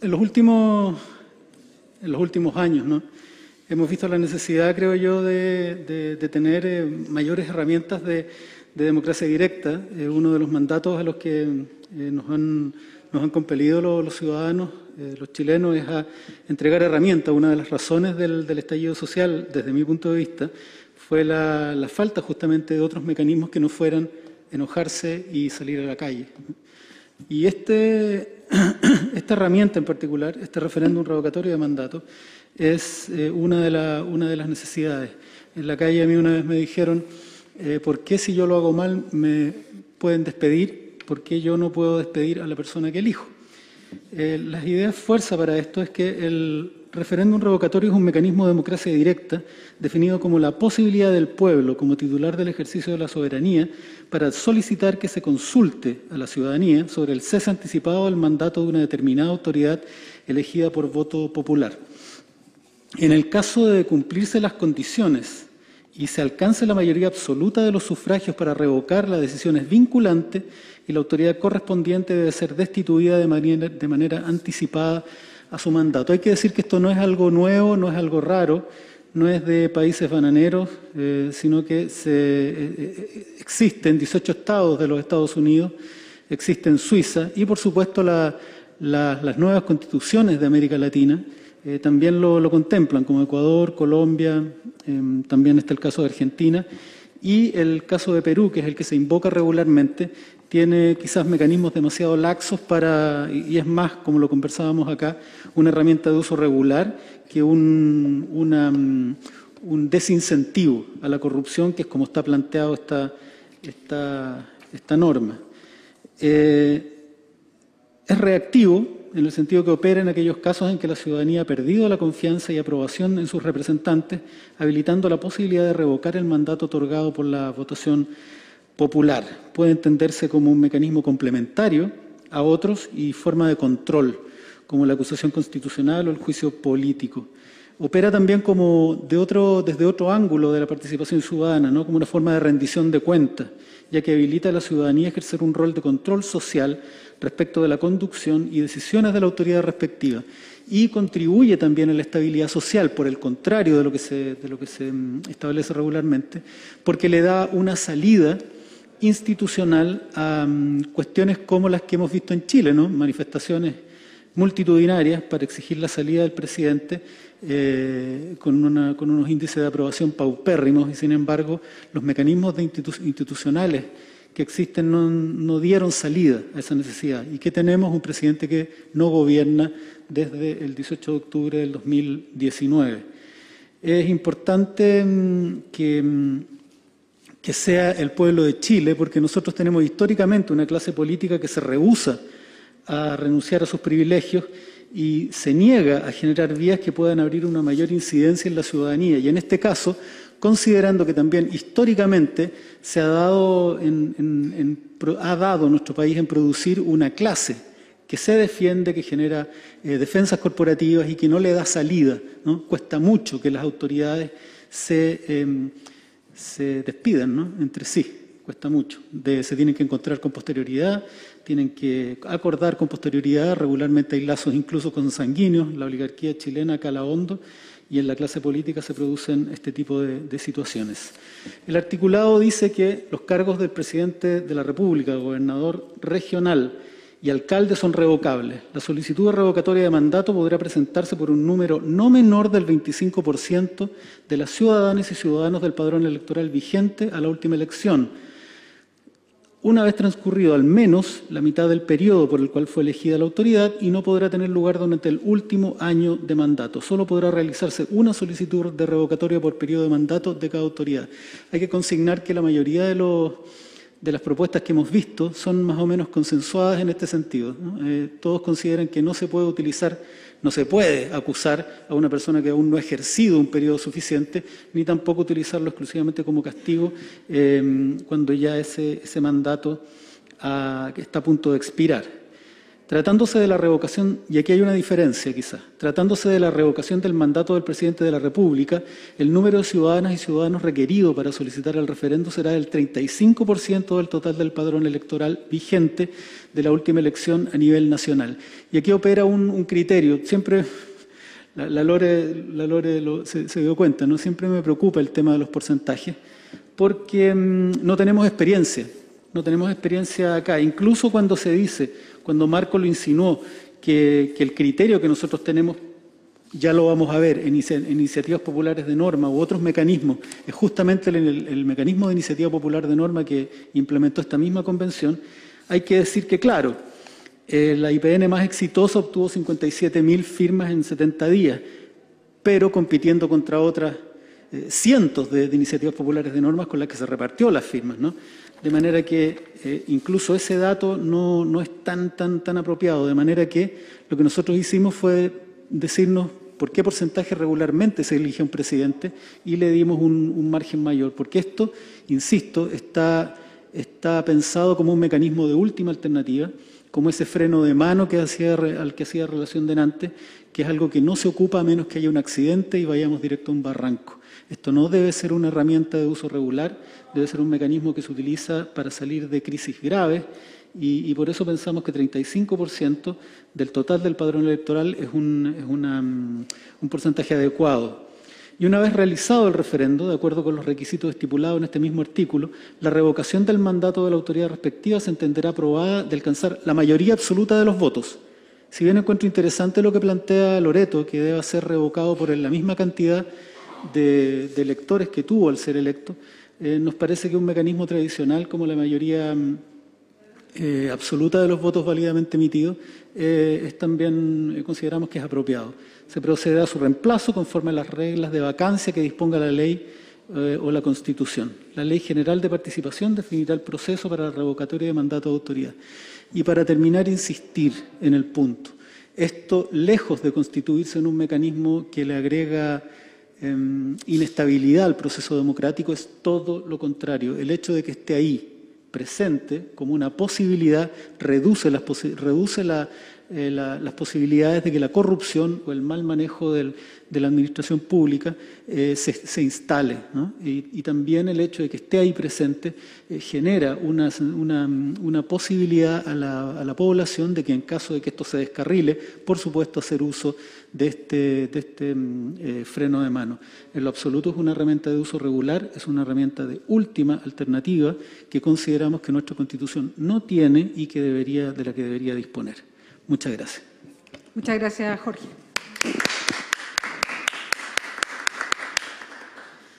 En los últimos, en los últimos años, ¿no? hemos visto la necesidad, creo yo, de, tener eh, mayores herramientas de, democracia directa. Eh, uno de los mandatos a los que eh, nos, han, nos han compelido los, ciudadanos, los chilenos, es a entregar herramientas. Una de las razones del, estallido social, desde mi punto de vista, fue la, la falta justamente de otros mecanismos que no fueran enojarse y salir a la calle. Y este, esta herramienta en particular, este referéndum revocatorio de mandato, es eh, una, de las necesidades. En la calle a mí una vez me dijeron, eh, ¿por qué si yo lo hago mal me pueden despedir? ¿Por qué yo no puedo despedir a la persona que elijo? Eh, las ideas fuerza para esto es que el referéndum revocatorio es un mecanismo de democracia directa definido como la posibilidad del pueblo, como titular del ejercicio de la soberanía, para solicitar que se consulte a la ciudadanía sobre el cese anticipado del mandato de una determinada autoridad elegida por voto popular. En el caso de cumplirse las condiciones y se alcance la mayoría absoluta de los sufragios para revocar la decisión es vinculante y la autoridad correspondiente debe ser destituida de manera, anticipada a su mandato. Hay que decir que esto no es algo nuevo, no es algo raro, no es de países bananeros, eh, sino que se, eh, eh, existe en 18 estados de los Estados Unidos, existe en Suiza y, por supuesto, las nuevas constituciones de América Latina también lo, contemplan, como Ecuador, Colombia, em, también está el caso de Argentina, y el caso de Perú, que es el que se invoca regularmente, tiene quizás mecanismos demasiado laxos para, y es más, como lo conversábamos acá, una herramienta de uso regular que un, mm, un desincentivo a la corrupción, que es como está planteado esta, esta, esta norma. Eh, es reactivo, en el sentido que opera en aquellos casos en que la ciudadanía ha perdido la confianza y aprobación en sus representantes, habilitando la posibilidad de revocar el mandato otorgado por la votación popular. Puede entenderse como un mecanismo complementario a otros y forma de control, como la acusación constitucional o el juicio político. Opera también como de otro, desde otro ángulo de la participación ciudadana, ¿no? como una forma de rendición de cuentas, ya que habilita a la ciudadanía a ejercer un rol de control social respecto de la conducción y decisiones de la autoridad respectiva y contribuye también a la estabilidad social, por el contrario de lo que se, de lo que se mm, establece regularmente, porque le da una salida institucional a mm, cuestiones como las que hemos visto en Chile, ¿no? manifestaciones multitudinarias para exigir la salida del presidente eh, con, con, unos índices de aprobación paupérrimos y, sin embargo, los mecanismos de institucionales que existen no, dieron salida a esa necesidad y que tenemos un presidente que no gobierna desde el 18 de octubre del 2019. Es importante mm, que, mm, que sea el pueblo de Chile, porque nosotros tenemos históricamente una clase política que se rehúsa a renunciar a sus privilegios y se niega a generar vías que puedan abrir una mayor incidencia en la ciudadanía. Y en este caso, considerando que también históricamente se ha dado, en, ha dado nuestro país en producir una clase que se defiende, que genera eh, defensas corporativas y que no le da salida. ¿no? Cuesta mucho que las autoridades se, em, se despidan ¿no? entre sí, cuesta mucho. se tienen que encontrar con posterioridad, tienen que acordar con posterioridad, regularmente hay lazos incluso consanguíneos, la oligarquía chilena cala hondo y en la clase política se producen este tipo de, situaciones. El articulado dice que los cargos del presidente de la República, gobernador regional y alcalde son revocables. La solicitud de revocatoria de mandato podrá presentarse por un número no menor del 25% de las ciudadanas y ciudadanos del padrón electoral vigente a la última elección una vez transcurrido al menos la mitad del periodo por el cual fue elegida la autoridad y no podrá tener lugar durante el último año de mandato. Solo podrá realizarse una solicitud de revocatoria por periodo de mandato de cada autoridad. Hay que consignar que la mayoría de, los, de las propuestas que hemos visto son más o menos consensuadas en este sentido. Eh, todos consideran que no se puede utilizar no se puede acusar a una persona que aún no ha ejercido un periodo suficiente, ni tampoco utilizarlo exclusivamente como castigo em, cuando ya ese, mandato ah, está a punto de expirar. Tratándose de la revocación, y aquí hay una diferencia quizás, tratándose de la revocación del mandato del presidente de la República, el número de ciudadanas y ciudadanos requerido para solicitar el referendo será del 35% del total del padrón electoral vigente de la última elección a nivel nacional. Y aquí opera un, criterio, siempre la, Lore, se, dio cuenta, ¿no? siempre me preocupa el tema de los porcentajes, porque mm, no tenemos experiencia, no tenemos experiencia acá, incluso cuando se dice cuando Marco lo insinuó, que, el criterio que nosotros tenemos, ya lo vamos a ver, en, iniciativas populares de norma u otros mecanismos, es justamente el, mecanismo de iniciativa popular de norma que implementó esta misma convención, hay que decir que, claro, eh, la IPN más exitosa obtuvo 57.000 firmas en 70 días, pero compitiendo contra otras eh, cientos de, iniciativas populares de normas con las que se repartió las firmas. ¿no? de manera que eh, incluso ese dato no, es tan, tan, tan apropiado, de manera que lo que nosotros hicimos fue decirnos por qué porcentaje regularmente se elige un presidente y le dimos un, margen mayor, porque esto, insisto, está, está pensado como un mecanismo de última alternativa, como ese freno de mano que hacía, al que hacía relación delante, que es algo que no se ocupa a menos que haya un accidente y vayamos directo a un barranco. Esto no debe ser una herramienta de uso regular, debe ser un mecanismo que se utiliza para salir de crisis graves y, por eso pensamos que 35% del total del padrón electoral es, un, un porcentaje adecuado. Y una vez realizado el referendo, de acuerdo con los requisitos estipulados en este mismo artículo, la revocación del mandato de la autoridad respectiva se entenderá aprobada de alcanzar la mayoría absoluta de los votos. Si bien encuentro interesante lo que plantea Loreto, que deba ser revocado por la misma cantidad de, electores que tuvo al ser electo, eh, nos parece que un mecanismo tradicional como la mayoría mm, eh, absoluta de los votos válidamente emitidos eh, es también consideramos que es apropiado. Se procederá a su reemplazo conforme a las reglas de vacancia que disponga la ley o la Constitución. La Ley General de Participación definirá el proceso para la revocatoria de mandato de autoridad. Y para terminar, insistir en el punto. Esto, lejos de constituirse en un mecanismo que le agrega Em, inestabilidad al proceso democrático es todo lo contrario. El hecho de que esté ahí presente como una posibilidad reduce, las reduce la, eh, las posibilidades de que la corrupción o el mal manejo de la administración pública eh, se, instale. Y, también el hecho de que esté ahí presente eh, genera una, posibilidad a la, población de que en caso de que esto se descarrile, por supuesto hacer uso de este, de este mm, freno de mano. En lo absoluto es una herramienta de uso regular, es una herramienta de última alternativa que consideramos que nuestra Constitución no tiene y que debería, de la que debería disponer. Muchas gracias. Muchas gracias, Jorge.